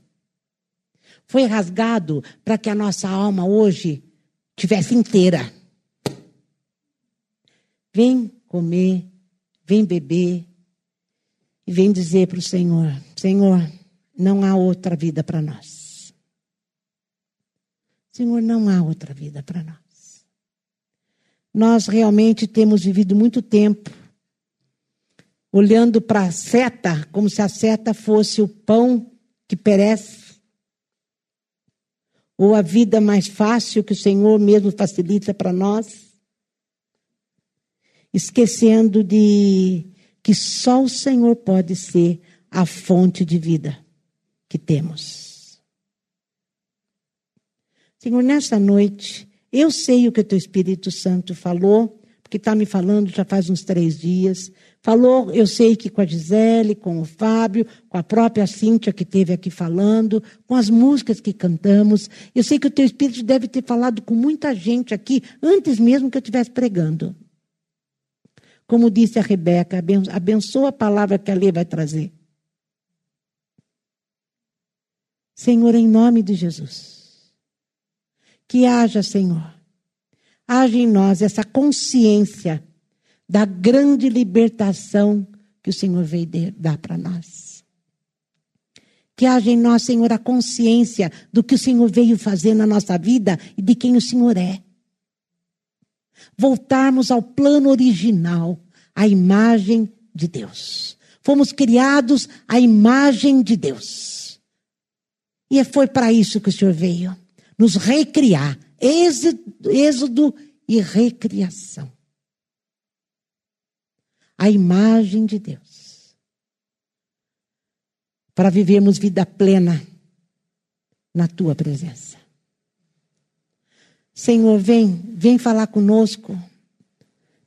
Foi rasgado para que a nossa alma hoje tivesse inteira. Vem comer, vem beber e vem dizer para o Senhor: Senhor, não há outra vida para nós. Senhor, não há outra vida para nós. Nós realmente temos vivido muito tempo olhando para a seta, como se a seta fosse o pão que perece, ou a vida mais fácil que o Senhor mesmo facilita para nós, esquecendo de que só o Senhor pode ser a fonte de vida que temos. Senhor, nessa noite, eu sei o que o teu Espírito Santo falou, porque está me falando já faz uns três dias. Falou, eu sei que com a Gisele, com o Fábio, com a própria Cíntia que esteve aqui falando, com as músicas que cantamos. Eu sei que o teu Espírito deve ter falado com muita gente aqui, antes mesmo que eu estivesse pregando. Como disse a Rebeca, abençoa a palavra que a Lê vai trazer. Senhor, em nome de Jesus, que haja, Senhor, haja em nós essa consciência da grande libertação que o Senhor veio dar para nós. Que haja em nós, Senhor, a consciência do que o Senhor veio fazer na nossa vida e de quem o Senhor é. Voltarmos ao plano original, à imagem de Deus. Fomos criados à imagem de Deus. E foi para isso que o Senhor veio nos recriar. Êxodo, êxodo e recriação a imagem de Deus. Para vivermos vida plena na tua presença. Senhor, vem, vem falar conosco.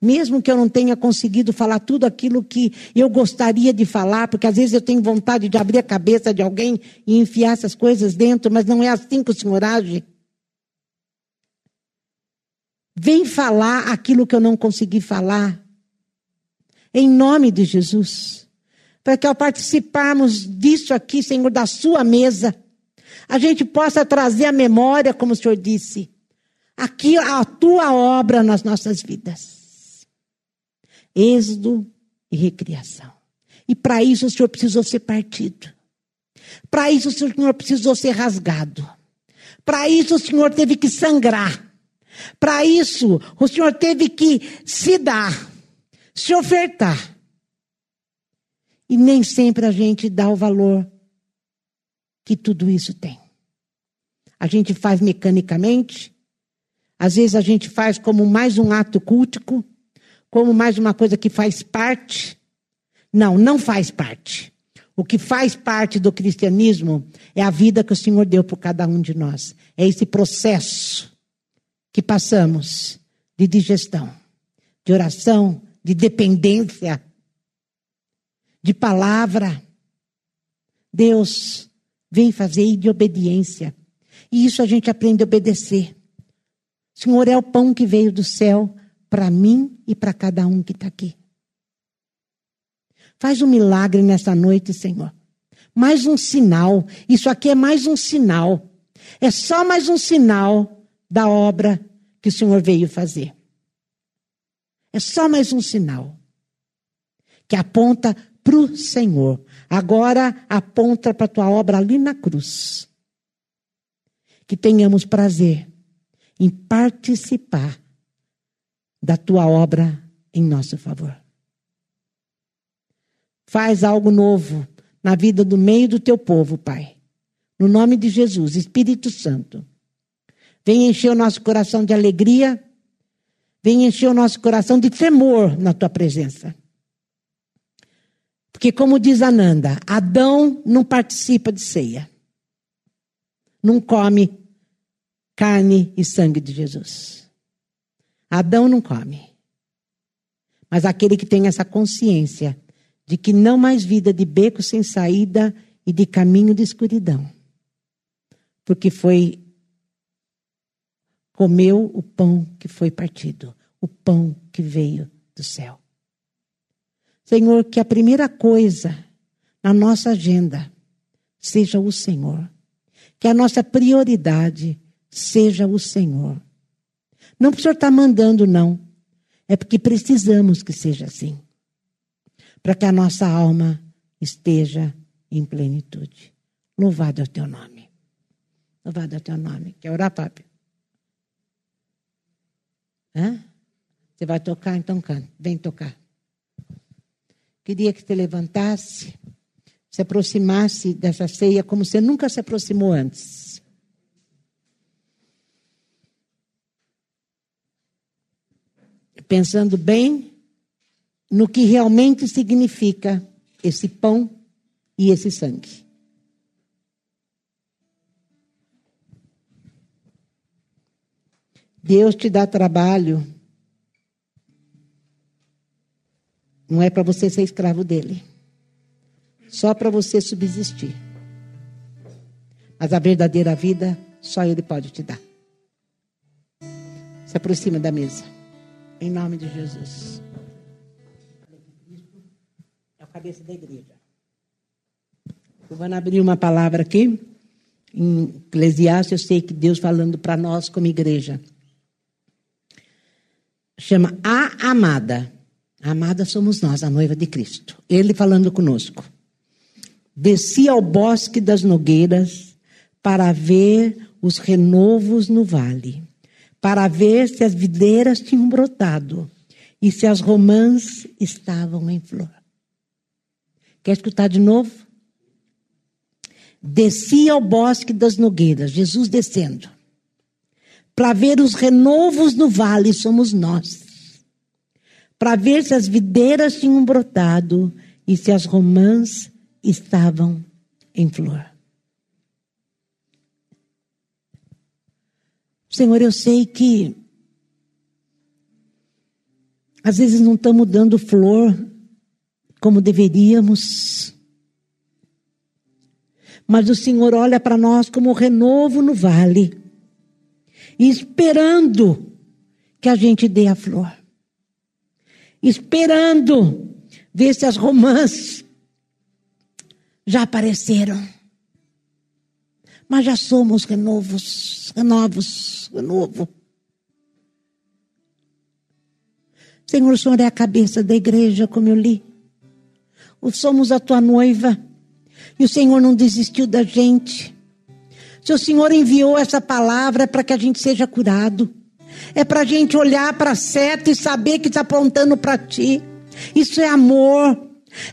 Mesmo que eu não tenha conseguido falar tudo aquilo que eu gostaria de falar, porque às vezes eu tenho vontade de abrir a cabeça de alguém e enfiar essas coisas dentro, mas não é assim que o Senhor age. Vem falar aquilo que eu não consegui falar em nome de Jesus. Para que ao participarmos disso aqui, Senhor, da sua mesa, a gente possa trazer a memória, como o Senhor disse, aqui a tua obra nas nossas vidas. Êxodo e recriação. E para isso o Senhor precisou ser partido. Para isso o Senhor precisou ser rasgado. Para isso o Senhor teve que sangrar. Para isso o Senhor teve que se dar se ofertar. E nem sempre a gente dá o valor que tudo isso tem. A gente faz mecanicamente, às vezes a gente faz como mais um ato cultico, como mais uma coisa que faz parte. Não, não faz parte. O que faz parte do cristianismo é a vida que o Senhor deu por cada um de nós. É esse processo que passamos de digestão, de oração, de dependência, de palavra. Deus vem fazer de obediência. E isso a gente aprende a obedecer. Senhor é o pão que veio do céu para mim e para cada um que está aqui. Faz um milagre nessa noite, Senhor. Mais um sinal. Isso aqui é mais um sinal. É só mais um sinal da obra que o Senhor veio fazer. É só mais um sinal que aponta para o Senhor. Agora aponta para a tua obra ali na cruz. Que tenhamos prazer em participar da tua obra em nosso favor. Faz algo novo na vida do meio do teu povo, Pai. No nome de Jesus, Espírito Santo. Vem encher o nosso coração de alegria, vem encher o nosso coração de tremor na tua presença. Porque, como diz Ananda, Adão não participa de ceia, não come carne e sangue de Jesus. Adão não come. Mas aquele que tem essa consciência de que não mais vida de beco sem saída e de caminho de escuridão. Porque foi comeu o pão que foi partido, o pão que veio do céu. Senhor, que a primeira coisa na nossa agenda seja o Senhor. Que a nossa prioridade seja o Senhor. Não porque o Senhor está mandando, não. É porque precisamos que seja assim para que a nossa alma esteja em plenitude. Louvado é o teu nome. Louvado é o teu nome. Quer orar, papi? Hã? Você vai tocar? Então canta. Vem tocar. Queria que te levantasse, se aproximasse dessa ceia como você nunca se aproximou antes. Pensando bem no que realmente significa esse pão e esse sangue. Deus te dá trabalho. Não é para você ser escravo dele. Só para você subsistir. Mas a verdadeira vida só ele pode te dar. Se aproxima da mesa. Em nome de Jesus cabeça da igreja. Eu vou abrir uma palavra aqui, em Eclesiastes, eu sei que Deus falando para nós como igreja. Chama a amada. A amada somos nós, a noiva de Cristo. Ele falando conosco. Desci ao bosque das nogueiras para ver os renovos no vale, para ver se as videiras tinham brotado e se as romãs estavam em flor. Quer escutar de novo? Desci ao bosque das nogueiras, Jesus descendo, para ver os renovos no vale, somos nós. Para ver se as videiras tinham brotado e se as romãs estavam em flor. Senhor, eu sei que às vezes não estamos dando flor como deveríamos. Mas o Senhor olha para nós como renovo no vale, esperando que a gente dê a flor, esperando ver se as romãs já apareceram. Mas já somos renovos, renovos, renovo. Senhor, o Senhor é a cabeça da igreja, como eu li somos a tua noiva. E o Senhor não desistiu da gente. Se o Senhor enviou essa palavra para que a gente seja curado. É para a gente olhar para a seta e saber que está apontando para ti. Isso é amor.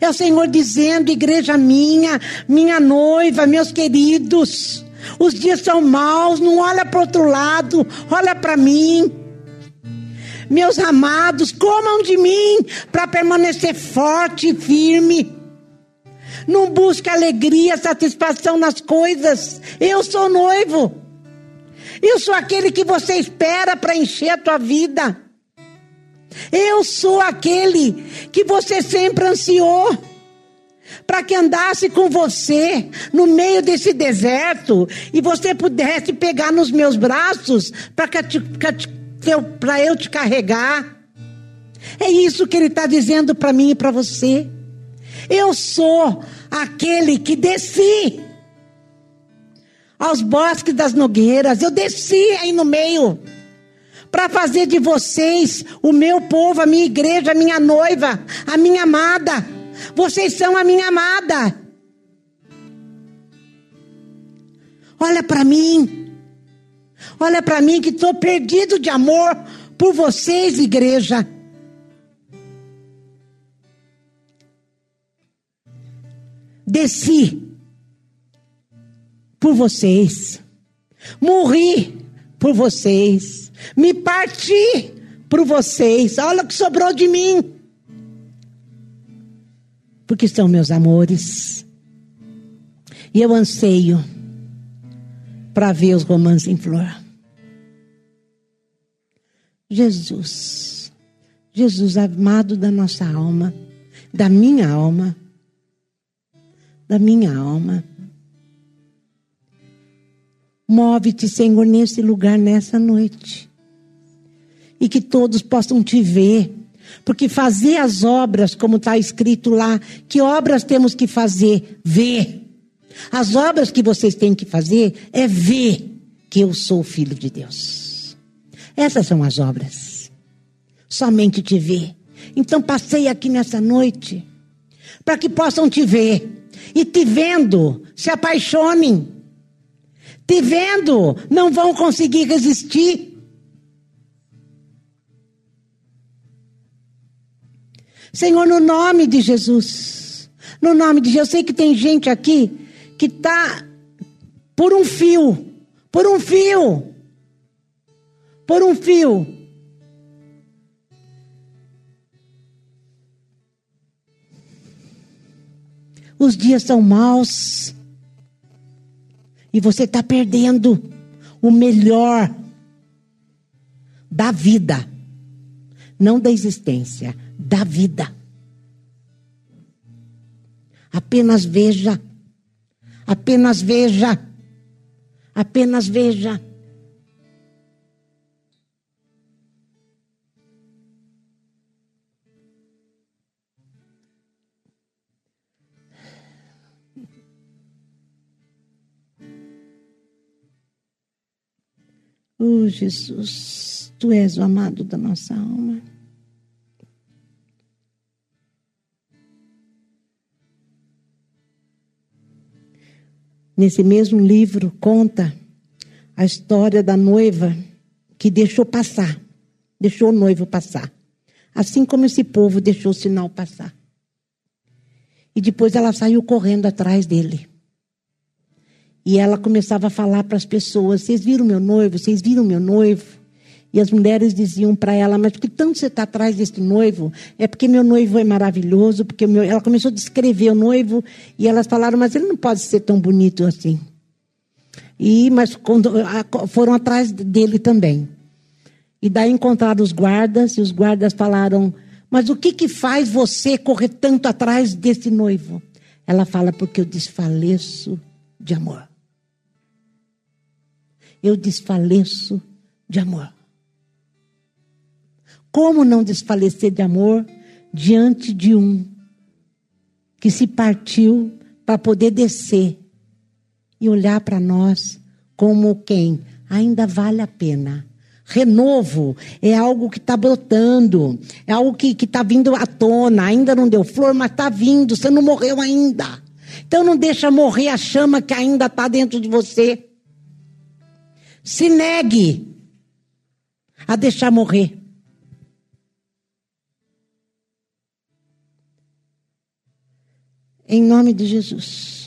É o Senhor dizendo, igreja minha, minha noiva, meus queridos. Os dias são maus, não olha para outro lado, olha para mim. Meus amados, comam de mim para permanecer forte e firme. Não busque alegria, satisfação nas coisas. Eu sou noivo. Eu sou aquele que você espera para encher a tua vida. Eu sou aquele que você sempre ansiou para que andasse com você no meio desse deserto e você pudesse pegar nos meus braços para eu te carregar. É isso que ele está dizendo para mim e para você. Eu sou aquele que desci aos bosques das nogueiras, eu desci aí no meio para fazer de vocês o meu povo, a minha igreja, a minha noiva, a minha amada. Vocês são a minha amada. Olha para mim. Olha para mim que estou perdido de amor por vocês, igreja. Desci por vocês. Morri por vocês. Me parti por vocês. Olha o que sobrou de mim. Porque são meus amores. E eu anseio para ver os romances em flor. Jesus. Jesus amado da nossa alma, da minha alma, da minha alma. Move-te, Senhor, nesse lugar, nessa noite. E que todos possam te ver. Porque fazer as obras, como está escrito lá, que obras temos que fazer? Ver. As obras que vocês têm que fazer é ver que eu sou filho de Deus. Essas são as obras. Somente te ver. Então passei aqui nessa noite para que possam te ver. E te vendo, se apaixonem te vendo, não vão conseguir resistir. Senhor, no nome de Jesus, no nome de Jesus, eu sei que tem gente aqui que está por um fio, por um fio, por um fio. Os dias são maus. E você está perdendo o melhor da vida. Não da existência, da vida. Apenas veja. Apenas veja. Apenas veja. Oh, Jesus, tu és o amado da nossa alma. Nesse mesmo livro conta a história da noiva que deixou passar, deixou o noivo passar. Assim como esse povo deixou o sinal passar. E depois ela saiu correndo atrás dele. E ela começava a falar para as pessoas: Vocês viram meu noivo? Vocês viram meu noivo? E as mulheres diziam para ela: Mas por que tanto você está atrás desse noivo? É porque meu noivo é maravilhoso. Porque meu... Ela começou a descrever o noivo e elas falaram: Mas ele não pode ser tão bonito assim. E mas quando, foram atrás dele também. E daí encontraram os guardas e os guardas falaram: Mas o que que faz você correr tanto atrás desse noivo? Ela fala: Porque eu desfaleço de amor eu desfaleço de amor. Como não desfalecer de amor diante de um que se partiu para poder descer e olhar para nós como quem ainda vale a pena? Renovo é algo que está brotando, é algo que está vindo à tona, ainda não deu flor, mas está vindo, você não morreu ainda. Então não deixa morrer a chama que ainda está dentro de você. Se negue a deixar morrer. Em nome de Jesus.